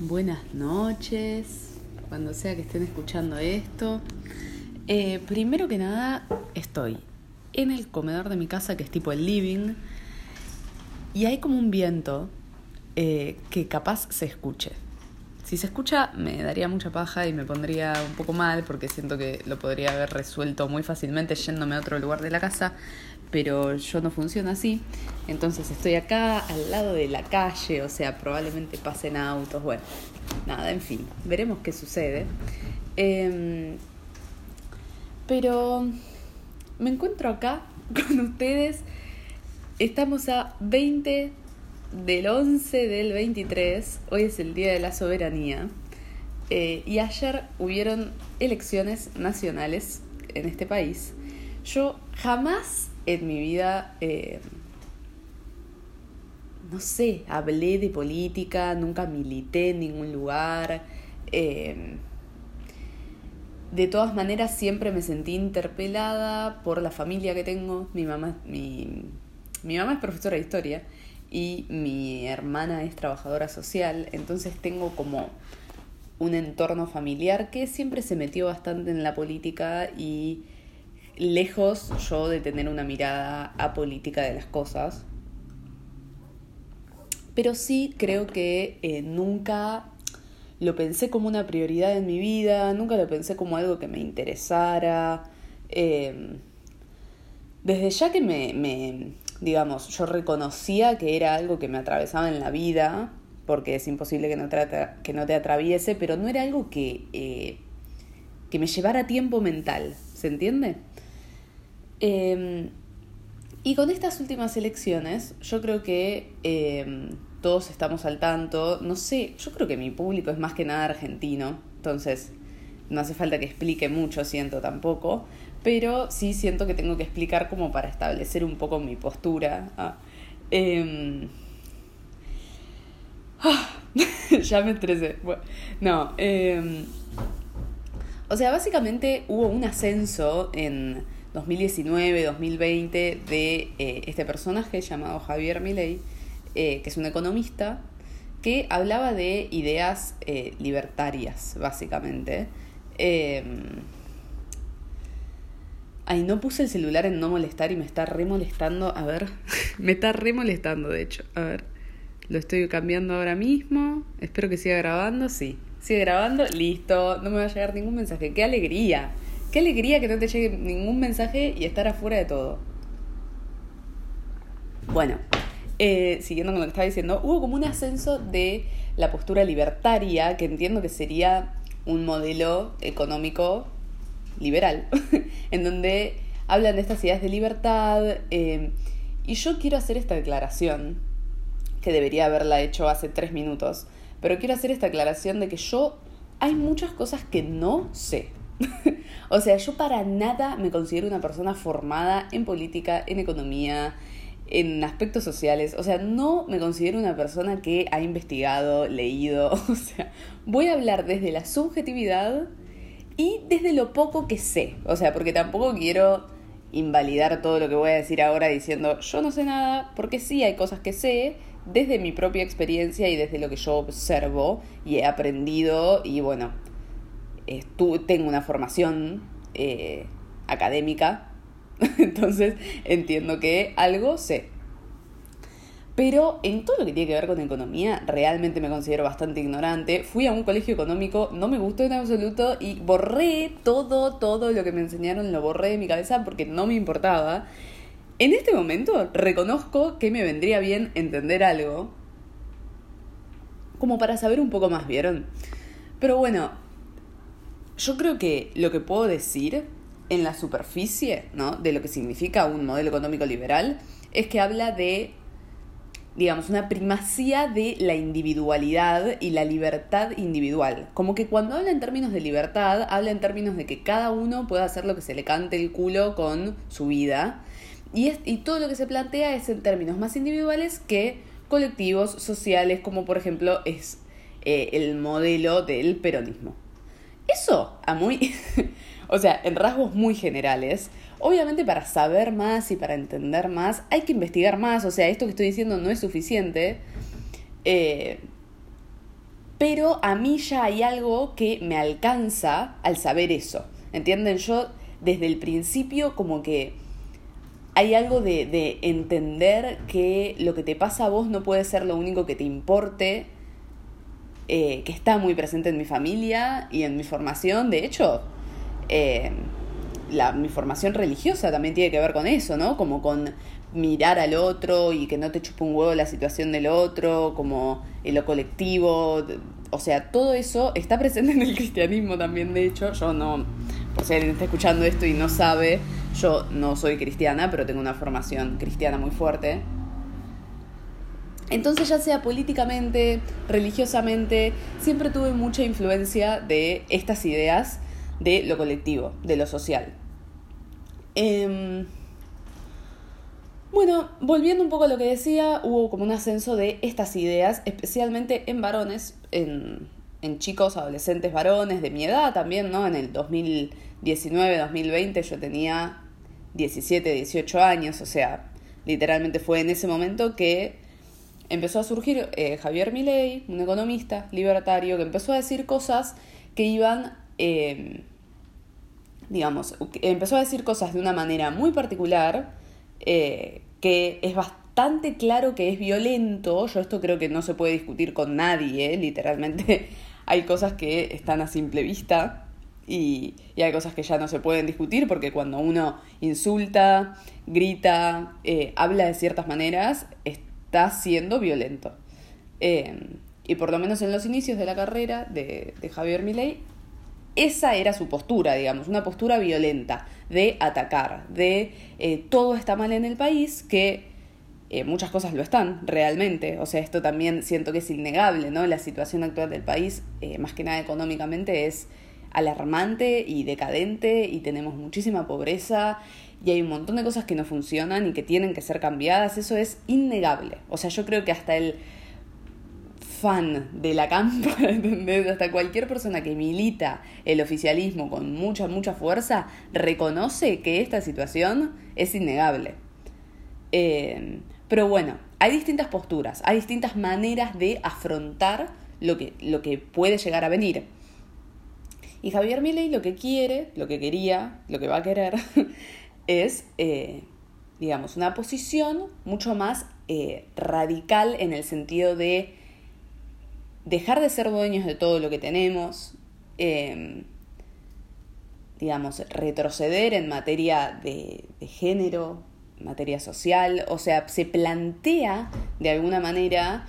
Buenas noches, cuando sea que estén escuchando esto. Eh, primero que nada, estoy en el comedor de mi casa, que es tipo el living, y hay como un viento eh, que capaz se escuche. Si se escucha, me daría mucha paja y me pondría un poco mal porque siento que lo podría haber resuelto muy fácilmente yéndome a otro lugar de la casa, pero yo no funciona así. Entonces estoy acá al lado de la calle, o sea, probablemente pasen autos, bueno, nada, en fin, veremos qué sucede. Em, pero me encuentro acá con ustedes. Estamos a 20 del 11 del 23, hoy es el Día de la Soberanía, eh, y ayer hubieron elecciones nacionales en este país. Yo jamás en mi vida, eh, no sé, hablé de política, nunca milité en ningún lugar. Eh, de todas maneras, siempre me sentí interpelada por la familia que tengo. Mi mamá, mi, mi mamá es profesora de historia y mi hermana es trabajadora social, entonces tengo como un entorno familiar que siempre se metió bastante en la política y lejos yo de tener una mirada apolítica de las cosas. Pero sí creo que eh, nunca lo pensé como una prioridad en mi vida, nunca lo pensé como algo que me interesara. Eh, desde ya que me, me, digamos, yo reconocía que era algo que me atravesaba en la vida, porque es imposible que no te, que no te atraviese, pero no era algo que, eh, que me llevara tiempo mental, ¿se entiende? Em, y con estas últimas elecciones, yo creo que em, todos estamos al tanto, no sé, yo creo que mi público es más que nada argentino, entonces no hace falta que explique mucho, siento tampoco, pero sí siento que tengo que explicar como para establecer un poco mi postura. Ah, em, ah, ya me estresé. no, o sea, básicamente hubo un ascenso en 2019, 2020 de eh, este personaje llamado Javier Milei, eh, que es un economista, que hablaba de ideas eh, libertarias, básicamente. Em, Ay, no puse el celular en no molestar y me está re molestando. A ver, me está re molestando, de hecho. A ver, lo estoy cambiando ahora mismo. Espero que siga grabando. Sí, sigue grabando. Listo, no me va a llegar ningún mensaje. ¡Qué alegría! ¡Qué alegría que no te llegue ningún mensaje y estar afuera de todo! Bueno, eh, siguiendo con lo que estaba diciendo, hubo como un ascenso de la postura libertaria, que entiendo que sería un modelo económico liberal, en donde hablan de estas ideas de libertad. Eh, y yo quiero hacer esta declaración, que debería haberla hecho hace tres minutos, pero quiero hacer esta aclaración de que yo hay muchas cosas que no sé. o sea, yo para nada me considero una persona formada en política, en economía, en aspectos sociales. O sea, no me considero una persona que ha investigado, leído. O sea, voy a hablar desde la subjetividad y desde lo poco que sé, o sea, porque tampoco quiero invalidar todo lo que voy a decir ahora diciendo yo no sé nada, porque sí hay cosas que sé desde mi propia experiencia y desde lo que yo observo y he aprendido y bueno, tengo una formación eh, académica, entonces entiendo que algo sé. Pero en todo lo que tiene que ver con economía, realmente me considero bastante ignorante. Fui a un colegio económico, no me gustó en absoluto y borré todo, todo lo que me enseñaron, lo borré de mi cabeza porque no me importaba. En este momento reconozco que me vendría bien entender algo, como para saber un poco más, ¿vieron? Pero bueno, yo creo que lo que puedo decir en la superficie, ¿no? De lo que significa un modelo económico liberal, es que habla de digamos, una primacía de la individualidad y la libertad individual. Como que cuando habla en términos de libertad, habla en términos de que cada uno pueda hacer lo que se le cante el culo con su vida. Y, es, y todo lo que se plantea es en términos más individuales que colectivos, sociales, como por ejemplo es eh, el modelo del peronismo. Eso, a muy... o sea, en rasgos muy generales, Obviamente para saber más y para entender más hay que investigar más, o sea, esto que estoy diciendo no es suficiente, eh, pero a mí ya hay algo que me alcanza al saber eso. ¿Entienden? Yo desde el principio como que hay algo de, entender que lo que te pasa a vos no puede ser lo único que te importe, eh, que está muy presente en mi familia y en mi formación. De hecho, eh, la, mi formación religiosa también tiene que ver con eso, ¿no? Como con mirar al otro y que no te chupe un huevo la situación del otro, como en lo colectivo. O sea, todo eso está presente en el cristianismo también, de hecho. Yo no, por si alguien está escuchando esto y no sabe, yo no soy cristiana, pero tengo una formación cristiana muy fuerte. Entonces, ya sea políticamente, religiosamente, siempre tuve mucha influencia de estas ideas de lo colectivo, de lo social. Em, bueno, volviendo un poco a lo que decía, hubo como un ascenso de estas ideas, especialmente en varones, en, en chicos, adolescentes varones de mi edad también, ¿no? En el 2019, 2020 yo tenía 17, 18 años, o sea, literalmente fue en ese momento que empezó a surgir eh, Javier Milei, un economista libertario, que empezó a decir cosas que iban, em, digamos, empezó a decir cosas de una manera muy particular, eh, que es bastante claro que es violento, yo esto creo que no se puede discutir con nadie, literalmente. Hay cosas que están a simple vista y, hay cosas que ya no se pueden discutir porque cuando uno insulta, grita, eh, habla de ciertas maneras, está siendo violento. Eh, y por lo menos en los inicios de la carrera de, Javier Milei, esa era su postura, digamos, una postura violenta de atacar, de eh, todo está mal en el país, que muchas cosas lo están realmente. O sea, esto también siento que es innegable, ¿no? La situación actual del país, más que nada económicamente, es alarmante y decadente y tenemos muchísima pobreza y hay un montón de cosas que no funcionan y que tienen que ser cambiadas, eso es innegable. O sea, yo creo que hasta el fan de la campa, hasta cualquier persona que milita el oficialismo con mucha, mucha fuerza, reconoce que esta situación es innegable. Eh, pero bueno, hay distintas posturas, hay distintas maneras de afrontar lo que, lo que puede llegar a venir. Y Javier Milei lo que quiere, lo que quería, lo que va a querer, es, eh, digamos, una posición mucho más eh, radical en el sentido de dejar de ser dueños de todo lo que tenemos, em, digamos, retroceder en materia de, de género, materia social, o sea, se plantea de alguna manera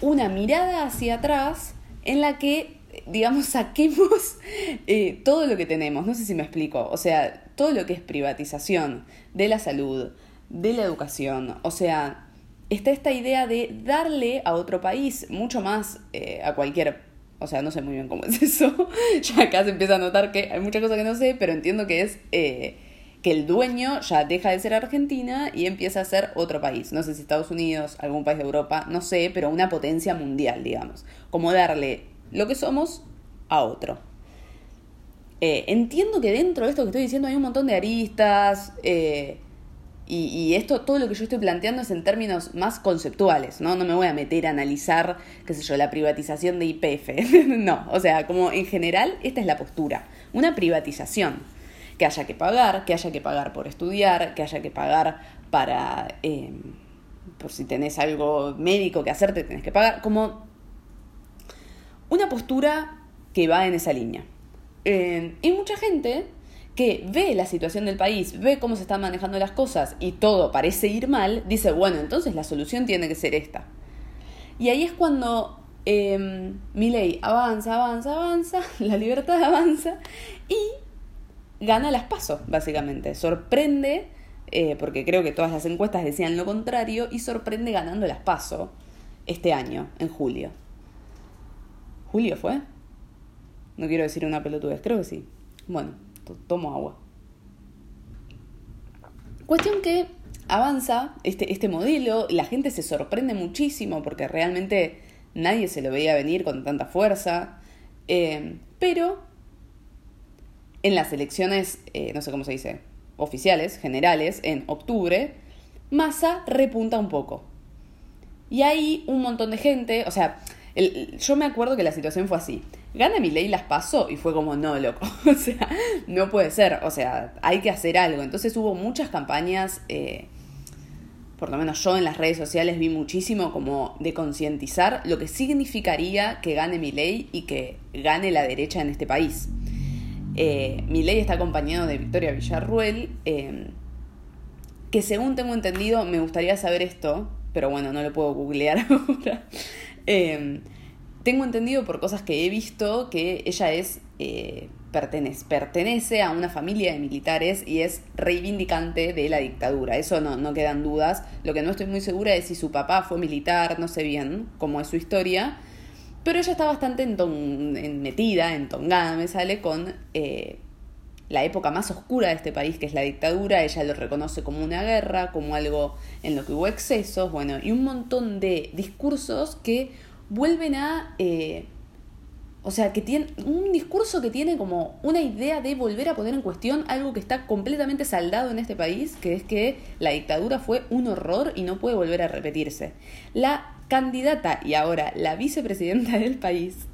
una mirada hacia atrás en la que digamos, saquemos eh, todo lo que tenemos, no sé si me explico, o sea, todo lo que es privatización de la salud, de la educación, o sea, está esta idea de darle a otro país mucho más eh, a cualquier, o sea, no sé muy bien cómo es eso, ya acá se empieza a notar que hay muchas cosas que no sé, pero entiendo que es... Eh, que el dueño ya deja de ser Argentina y empieza a ser otro país. No sé si Estados Unidos, algún país de Europa, no sé, pero una potencia mundial, digamos. Como darle lo que somos a otro. Eh, entiendo que dentro de esto que estoy diciendo hay un montón de aristas eh, y, esto, todo lo que yo estoy planteando es en términos más conceptuales, ¿no? No me voy a meter a analizar, qué sé yo, la privatización de IPF. no, o sea, como en general esta es la postura, una privatización. Que haya que pagar, que haya que pagar por estudiar, que haya que pagar para, eh, por si tenés algo médico que hacerte, tenés que pagar, como una postura que va en esa línea. Eh, y mucha gente que ve la situación del país, ve cómo se están manejando las cosas y todo parece ir mal, dice, bueno, entonces la solución tiene que ser esta. Y ahí es cuando eh, mi ley avanza, avanza, avanza, la libertad avanza y gana las pasos, básicamente. Sorprende, eh, porque creo que todas las encuestas decían lo contrario, y sorprende ganando las pasos este año, en julio. ¿Julio fue? No quiero decir una pelotudez, creo que sí. Bueno, tomo agua. Cuestión que avanza este, este modelo, la gente se sorprende muchísimo porque realmente nadie se lo veía venir con tanta fuerza, eh, pero en las elecciones, eh, no sé cómo se dice, oficiales, generales, en octubre, Massa repunta un poco. Y hay un montón de gente, o sea, yo me acuerdo que la situación fue así. Gana ley las pasó y fue como, no, loco. o sea, no puede ser. O sea, hay que hacer algo. Entonces hubo muchas campañas, eh, por lo menos yo en las redes sociales vi muchísimo como de concientizar lo que significaría que gane ley y que gane la derecha en este país. Eh, ley está acompañado de Victoria Villarruel, eh, que según tengo entendido, me gustaría saber esto, pero bueno, no lo puedo googlear ahora. Em, tengo entendido por cosas que he visto que ella es eh, pertenece, a una familia de militares y es reivindicante de la dictadura. Eso no, no quedan dudas. Lo que no estoy muy segura es si su papá fue militar, no sé bien cómo es su historia. Pero ella está bastante en metida, entongada, me sale, con eh, la época más oscura de este país, que es la dictadura, ella lo reconoce como una guerra, como algo en lo que hubo excesos, bueno, y un montón de discursos que vuelven a... Eh, o sea, que tiene un discurso que tiene como una idea de volver a poner en cuestión algo que está completamente saldado en este país, que es que la dictadura fue un horror y no puede volver a repetirse. La candidata y ahora la vicepresidenta del país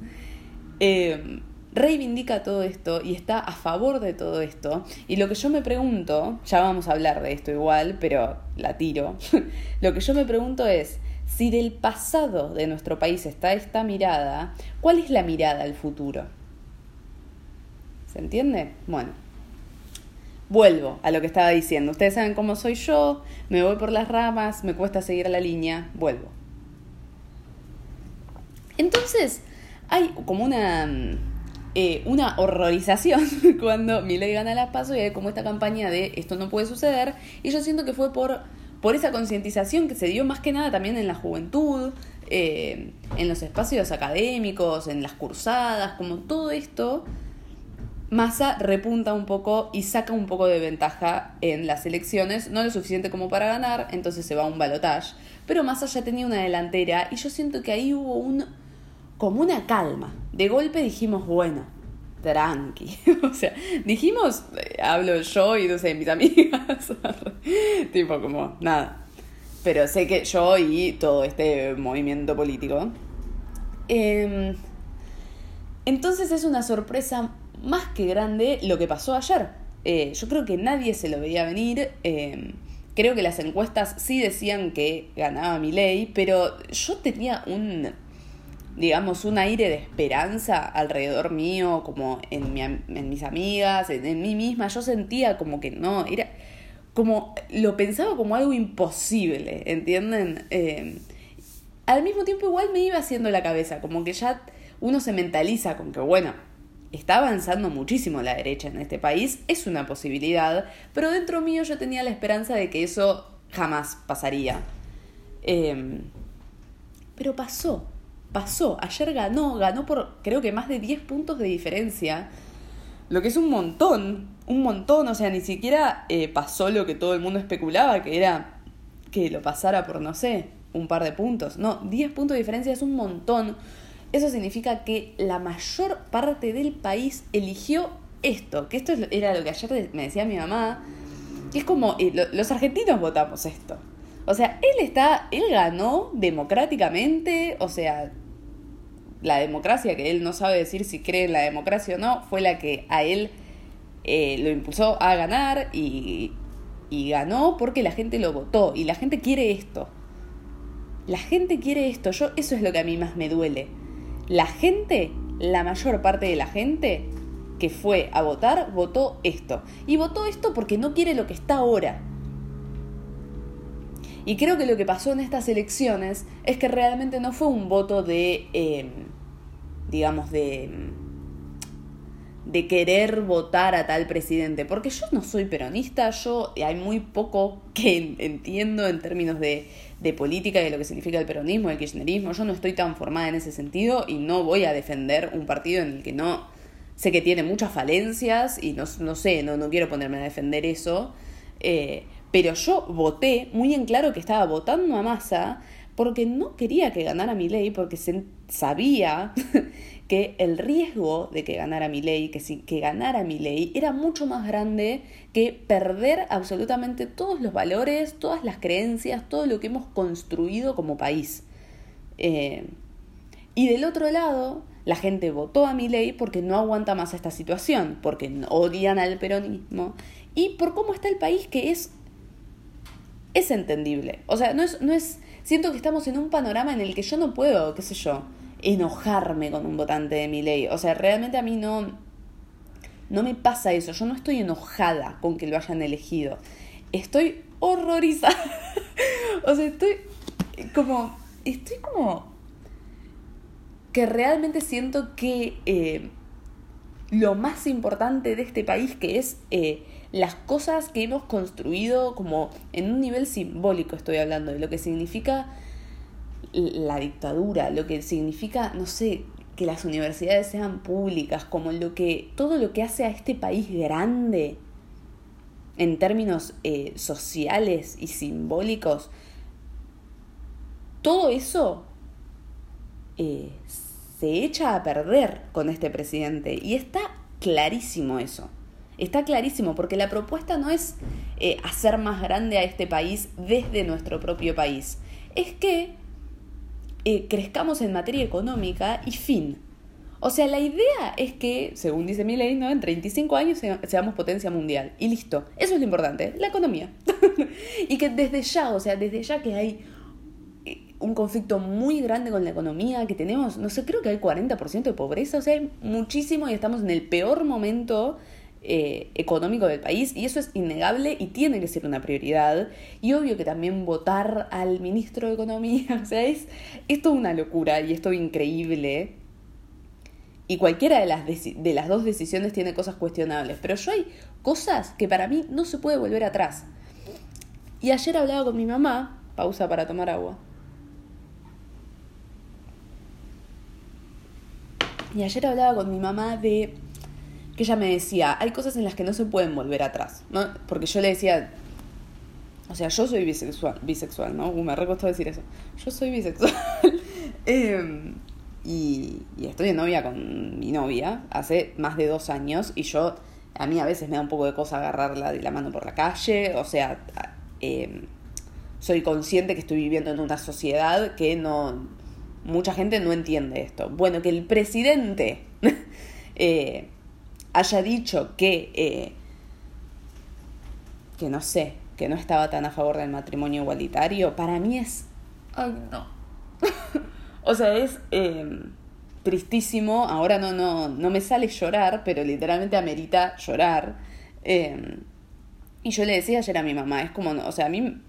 eh, reivindica todo esto y está a favor de todo esto. Y lo que yo me pregunto, ya vamos a hablar de esto igual, pero la tiro, lo que yo me pregunto es, si del pasado de nuestro país está esta mirada, ¿cuál es la mirada al futuro? ¿Se entiende? Bueno, vuelvo a lo que estaba diciendo. Ustedes saben cómo soy yo, me voy por las ramas, me cuesta seguir la línea, vuelvo. Entonces, hay como una eh, una horrorización cuando Milei gana la paso y hay como esta campaña de esto no puede suceder. Y yo siento que fue por, por esa concientización que se dio más que nada también en la juventud, eh, en los espacios académicos, en las cursadas, como todo esto. Massa repunta un poco y saca un poco de ventaja en las elecciones, no lo suficiente como para ganar, entonces se va a un balotage. Pero Massa ya tenía una delantera y yo siento que ahí hubo un como una calma. De golpe dijimos, bueno, tranqui. o sea, dijimos, eh, hablo yo y no sé, mis amigas. tipo como, nada. Pero sé que yo y todo este movimiento político. Em, entonces es una sorpresa más que grande lo que pasó ayer. Eh, yo creo que nadie se lo veía venir. Em, creo que las encuestas sí decían que ganaba mi ley, pero yo tenía un digamos, un aire de esperanza alrededor mío, como en, mi, en mis amigas, en, mí misma. Yo sentía como que no, era como, lo pensaba como algo imposible, ¿entienden? Eh, al mismo tiempo igual me iba haciendo la cabeza, como que ya uno se mentaliza con que, bueno, está avanzando muchísimo la derecha en este país, es una posibilidad, pero dentro mío yo tenía la esperanza de que eso jamás pasaría. Eh, pero pasó, pasó. Ayer ganó, ganó por creo que más de 10 puntos de diferencia. Lo que es un montón, un montón. O sea, ni siquiera eh, pasó lo que todo el mundo especulaba, que era que lo pasara por, no sé, un par de puntos. No, 10 puntos de diferencia es un montón. Eso significa que la mayor parte del país eligió esto, que esto era lo que ayer me decía mi mamá, que es como, eh, los argentinos votamos esto. O sea, él está, él ganó democráticamente, o sea, la democracia, que él no sabe decir si cree en la democracia o no, fue la que a él eh, lo impulsó a ganar y, y ganó porque la gente lo votó y la gente quiere esto. La gente quiere esto, yo eso es lo que a mí más me duele. La gente, la mayor parte de la gente que fue a votar, votó esto. Y votó esto porque no quiere lo que está ahora. Y creo que lo que pasó en estas elecciones es que realmente no fue un voto de, em, digamos, de, de querer votar a tal presidente, porque yo no soy peronista, yo hay muy poco que entiendo en términos de, de política y de lo que significa el peronismo, el kirchnerismo, yo no estoy tan formada en ese sentido y no voy a defender un partido en el que no sé que tiene muchas falencias y no, no sé, no, no quiero ponerme a defender eso. Eh, pero yo voté muy en claro que estaba votando a Massa porque no quería que ganara mi ley, porque sabía que el riesgo de que ganara mi ley, que, si, que ganara mi ley, era mucho más grande que perder absolutamente todos los valores, todas las creencias, todo lo que hemos construido como país. Eh, Y del otro lado, la gente votó a ley porque no aguanta más esta situación, porque odian al peronismo y por cómo está el país que es es entendible. O sea, no es no es siento que estamos en un panorama en el que yo no puedo, qué sé yo, enojarme con un votante de ley. O sea, realmente a mí no no me pasa eso. Yo no estoy enojada con que lo hayan elegido. Estoy horrorizada. o sea, estoy como estoy como que realmente siento que eh, lo más importante de este país, que es eh, las cosas que hemos construido como en un nivel simbólico, estoy hablando, de lo que significa la dictadura, lo que significa, no sé, que las universidades sean públicas, como lo que, todo lo que hace a este país grande en términos eh, sociales y simbólicos, todo eso eh, se echa a perder con este presidente. Y está clarísimo eso. Está clarísimo, porque la propuesta no es eh, hacer más grande a este país desde nuestro propio país. Es que eh, crezcamos en materia económica y fin. O sea, la idea es que, según dice mi ¿no? en 35 años seamos potencia mundial. Y listo. Eso es lo importante, la economía. y que desde ya, o sea, desde ya que hay un conflicto muy grande con la economía, que tenemos, no sé, creo que hay 40% de pobreza, o sea, hay muchísimo y estamos en el peor momento eh, económico del país y eso es innegable y tiene que ser una prioridad. Y obvio que también votar al ministro de Economía, o sea, es, esto una locura y esto increíble. Y cualquiera de las, de las dos decisiones tiene cosas cuestionables, pero yo hay cosas que para mí no se puede volver atrás. Y ayer hablaba con mi mamá, pausa para tomar agua. Y ayer hablaba con mi mamá de que ella me decía, hay cosas en las que no se pueden volver atrás, ¿no? Porque yo le decía, o sea, yo soy bisexual, bisexual ¿no? Uh, me recostó decir eso. Yo soy bisexual. Em, y, estoy de novia con mi novia hace más de dos años y yo, a mí a veces me da un poco de cosa agarrarla de la mano por la calle, o sea, em, soy consciente que estoy viviendo en una sociedad que no mucha gente no entiende esto. Bueno, que el presidente eh, haya dicho que, eh, que no sé, que no estaba tan a favor del matrimonio igualitario, para mí es... Ay, no. o sea, es em, tristísimo. Ahora no, no, no me sale llorar, pero literalmente amerita llorar. Em, y yo le decía ayer a mi mamá, es como, o sea, a mí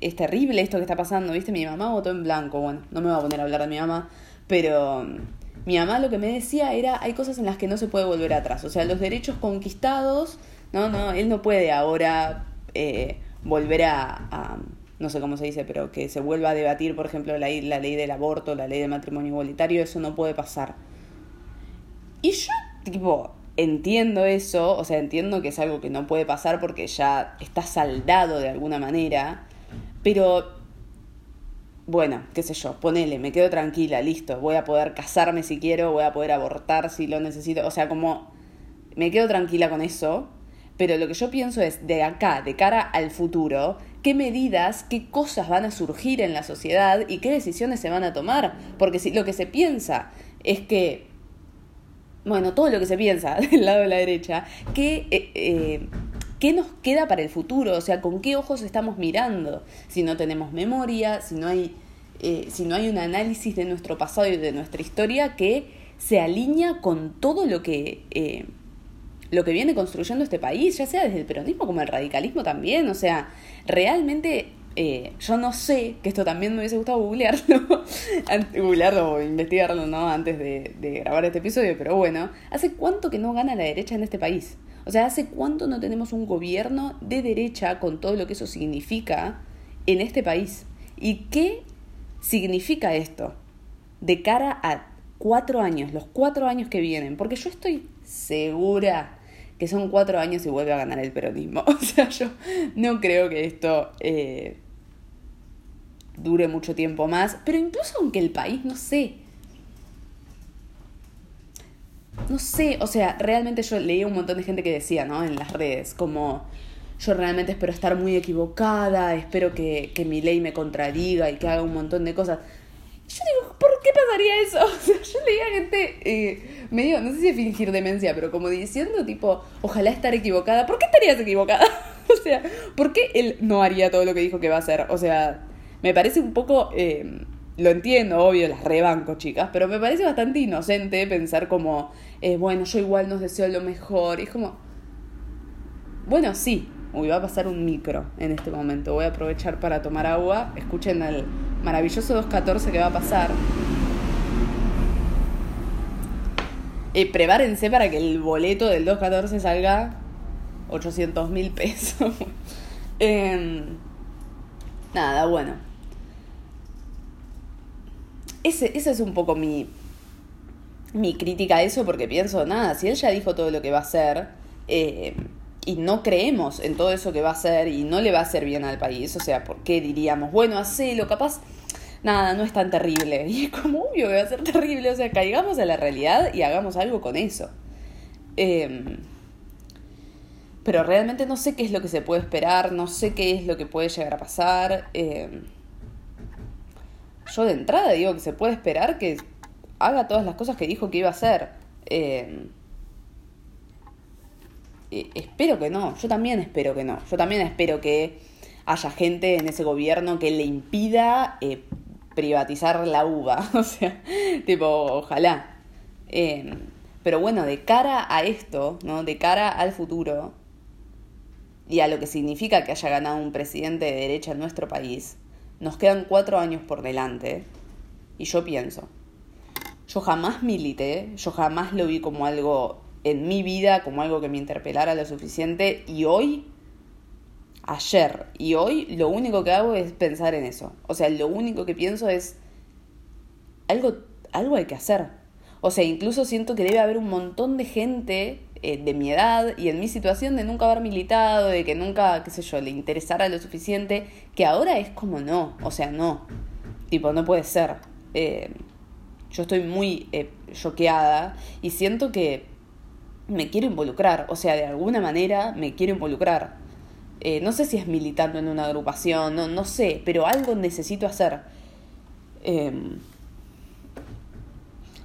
es terrible esto que está pasando, ¿viste? Mi mamá votó en blanco, bueno, no me voy a poner a hablar de mi mamá, pero mi mamá lo que me decía era, hay cosas en las que no se puede volver atrás, o sea, los derechos conquistados, no, no, él no puede ahora eh, volver a, no sé cómo se dice, pero que se vuelva a debatir, por ejemplo, la, la ley del aborto, la ley del matrimonio igualitario, eso no puede pasar. Y yo, tipo, entiendo eso, o sea, entiendo que es algo que no puede pasar porque ya está saldado de alguna manera, pero, bueno, qué sé yo, ponele, me quedo tranquila, listo, voy a poder casarme si quiero, voy a poder abortar si lo necesito, o sea, como me quedo tranquila con eso, pero lo que yo pienso es, de acá, de cara al futuro, qué medidas, qué cosas van a surgir en la sociedad y qué decisiones se van a tomar. Porque si lo que se piensa es que, bueno, todo lo que se piensa del lado de la derecha, que eh, eh, ¿Qué nos queda para el futuro? O sea, ¿con qué ojos estamos mirando? Si no tenemos memoria, si no hay, eh, si no hay un análisis de nuestro pasado y de nuestra historia que se alinea con todo lo que, eh, lo que viene construyendo este país, ya sea desde el peronismo como el radicalismo también. O sea, realmente eh, yo no sé, que esto también me hubiese gustado googlearlo, googlearlo o investigarlo, ¿no? Antes de, de grabar este episodio, pero bueno, ¿hace cuánto que no gana la derecha en este país? O sea, ¿hace cuánto no tenemos un gobierno de derecha con todo lo que eso significa en este país? ¿Y qué significa esto de cara a cuatro años, los cuatro años que vienen? Porque yo estoy segura que son cuatro años y vuelve a ganar el peronismo. O sea, yo no creo que esto eh, dure mucho tiempo más, pero incluso aunque el país, no sé, no sé, o sea, realmente yo leía un montón de gente que decía, ¿no? En las redes, como yo realmente espero estar muy equivocada, espero que, que mi ley me contradiga y que haga un montón de cosas. yo digo, ¿por qué pasaría eso? O sea, yo leía gente eh, medio, no sé si fingir demencia, pero como diciendo tipo, ojalá estar equivocada. ¿Por qué estarías equivocada? o sea, ¿por qué él no haría todo lo que dijo que va a hacer? O sea, me parece un poco... Eh, lo entiendo, obvio, las rebanco, chicas, pero me parece bastante inocente pensar como, eh, bueno, yo igual nos deseo lo mejor. Y es como, bueno, sí, uy, va a pasar un micro en este momento. Voy a aprovechar para tomar agua. Escuchen el maravilloso 214 que va a pasar. Eh, prepárense para que el boleto del 214 salga 800 mil pesos. Em, nada, bueno. Ese, esa es un poco mi, mi crítica a eso porque pienso, nada, si él ya dijo todo lo que va a hacer eh, y no creemos en todo eso que va a hacer y no le va a hacer bien al país, o sea, ¿por qué diríamos, bueno, hacelo, capaz, nada, no es tan terrible? Y es como obvio que va a ser terrible, o sea, caigamos a la realidad y hagamos algo con eso. Em, pero realmente no sé qué es lo que se puede esperar, no sé qué es lo que puede llegar a pasar. Em, yo de entrada digo que se puede esperar que haga todas las cosas que dijo que iba a hacer. Em, eh, espero que no, yo también espero que no. Yo también espero que haya gente en ese gobierno que le impida eh, privatizar la uva. o sea, tipo, ojalá. Pero bueno, de cara a esto, ¿no? De cara al futuro, y a lo que significa que haya ganado un presidente de derecha en nuestro país, nos quedan cuatro años por delante. Y yo pienso, yo jamás milité, yo jamás lo vi como algo en mi vida, como algo que me interpelara lo suficiente. Y hoy, ayer y hoy, lo único que hago es pensar en eso. O sea, lo único que pienso es, algo, algo hay que hacer. O sea, incluso siento que debe haber un montón de gente eh, de mi edad y en mi situación de nunca haber militado, de que nunca, qué sé yo, le interesara lo suficiente, que ahora es como no, o sea, no, tipo, no puede ser. Eh, yo estoy muy eh, choqueada y siento que me quiero involucrar, o sea, de alguna manera me quiero involucrar. no sé si es militando en una agrupación, no, no sé, pero algo necesito hacer. Em,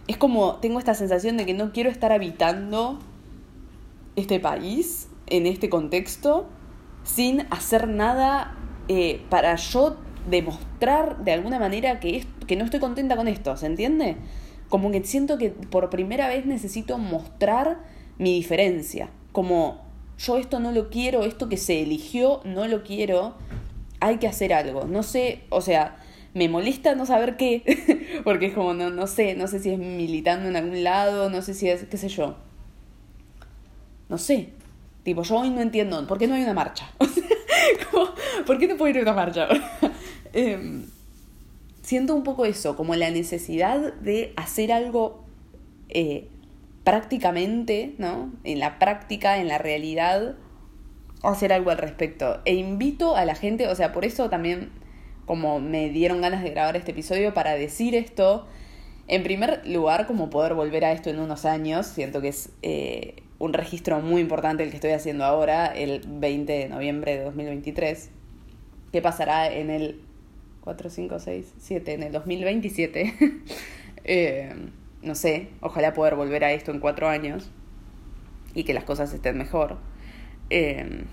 es como, tengo esta sensación de que no quiero estar habitando este país en este contexto sin hacer nada eh, para yo demostrar de alguna manera que, que no estoy contenta con esto, ¿se entiende? Como que siento que por primera vez necesito mostrar mi diferencia, como yo esto no lo quiero, esto que se eligió no lo quiero, hay que hacer algo, no sé, o sea, me molesta no saber qué, porque es como, no, no sé, no sé si es militando en algún lado, no sé si es, qué sé yo. No sé. Tipo, yo hoy no entiendo, ¿por qué no hay una marcha? ¿Por qué no puedo ir a una marcha? Em, siento un poco eso, como la necesidad de hacer algo eh, prácticamente, ¿no? En la práctica, en la realidad, hacer algo al respecto. E invito a la gente, o sea, por eso también como me dieron ganas de grabar este episodio para decir esto. En primer lugar, como poder volver a esto en unos años, siento que es eh, un registro muy importante el que estoy haciendo ahora, el 20 de noviembre de 2023. ¿Qué pasará en el 4, 5, 6, 7, en el 2027? eh, no sé, ojalá poder volver a esto en cuatro años y que las cosas estén mejor. Eh,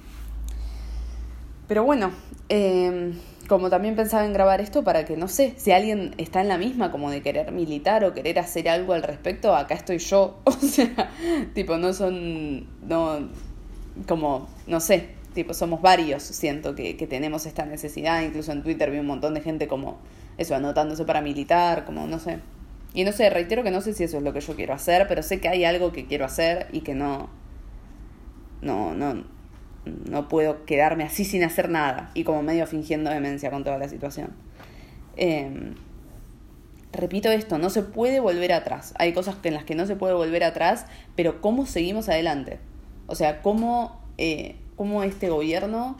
pero bueno, eh, como también pensaba en grabar esto para que, no sé, si alguien está en la misma como de querer militar o querer hacer algo al respecto, acá estoy yo. O sea, tipo, no son, no, como, no sé, tipo, somos varios, siento que, que tenemos esta necesidad. Incluso en Twitter vi un montón de gente como eso, anotándose para militar, como, no sé. Y no sé, reitero que no sé si eso es lo que yo quiero hacer, pero sé que hay algo que quiero hacer y que no, no, no, no puedo quedarme así sin hacer nada y como medio fingiendo demencia con toda la situación. Em, repito esto, no se puede volver atrás. Hay cosas en las que no se puede volver atrás, pero ¿cómo seguimos adelante? O sea, ¿cómo, eh, cómo este gobierno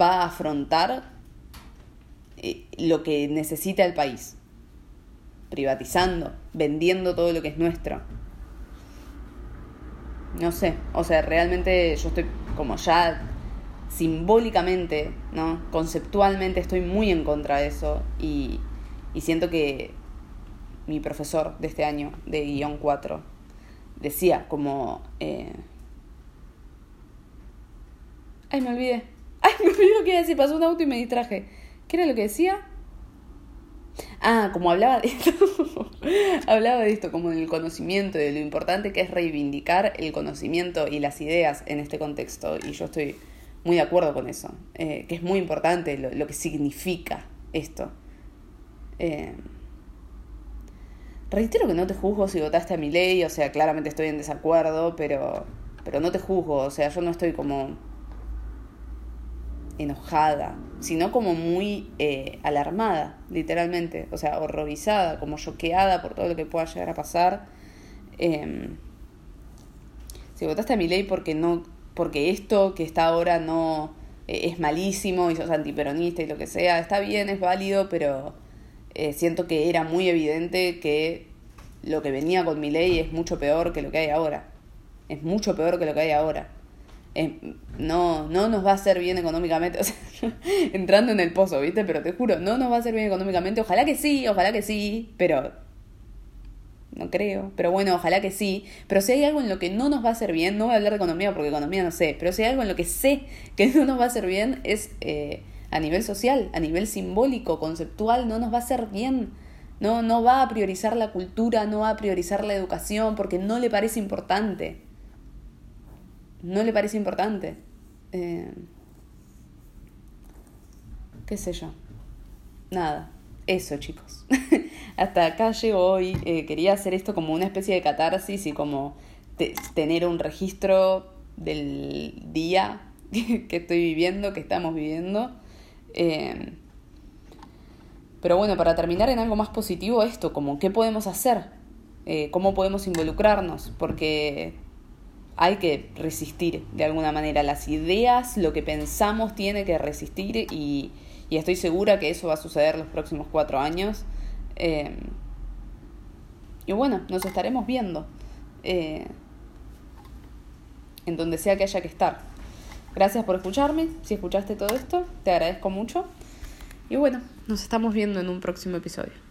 va a afrontar eh, lo que necesita el país? Privatizando, vendiendo todo lo que es nuestro. No sé, o sea, realmente yo estoy como ya simbólicamente, ¿no? Conceptualmente estoy muy en contra de eso y, y siento que mi profesor de este año, de guion 4, decía como... Eh... Ay, me olvidé. Ay, me olvidé lo que iba a decir. Pasó un auto y me distraje. ¿Qué era lo que decía? Ah, como hablaba de esto, hablaba de esto como del conocimiento, de lo importante que es reivindicar el conocimiento y las ideas en este contexto. Y yo estoy muy de acuerdo con eso, eh, que es muy importante lo, que significa esto. Eh, reitero que no te juzgo si votaste a mi ley, o sea, claramente estoy en desacuerdo, pero, pero no te juzgo, o sea, yo no estoy como enojada, sino como muy eh, alarmada, literalmente, o sea, horrorizada, como choqueada por todo lo que pueda llegar a pasar. Em, si votaste a mi ley porque no, porque esto que está ahora no eh, es malísimo y sos antiperonista y lo que sea, está bien, es válido, pero eh, siento que era muy evidente que lo que venía con mi ley es mucho peor que lo que hay ahora. Es mucho peor que lo que hay ahora. Eh, no, no nos va a hacer bien económicamente, entrando en el pozo, ¿viste? Pero te juro, no nos va a hacer bien económicamente, ojalá que sí, ojalá que sí, pero no creo, pero bueno, ojalá que sí, pero si hay algo en lo que no nos va a hacer bien, no voy a hablar de economía porque economía no sé, pero si hay algo en lo que sé que no nos va a hacer bien es eh, a nivel social, a nivel simbólico, conceptual, no nos va a hacer bien. No, no va a priorizar la cultura, no va a priorizar la educación porque no le parece importante no le parece importante. Eh, ¿Qué sé yo? Nada. Eso, chicos. Hasta acá llego hoy. Eh, quería hacer esto como una especie de catarsis y como tener un registro del día que estoy viviendo, que estamos viviendo. Eh, pero bueno, para terminar en algo más positivo, esto, como qué podemos hacer, cómo podemos involucrarnos, porque hay que resistir de alguna manera. Las ideas, lo que pensamos tiene que resistir y, estoy segura que eso va a suceder los próximos cuatro años. Eh, y bueno, nos estaremos viendo eh, en donde sea que haya que estar. Gracias por escucharme. Si escuchaste todo esto, te agradezco mucho. Y bueno, nos estamos viendo en un próximo episodio.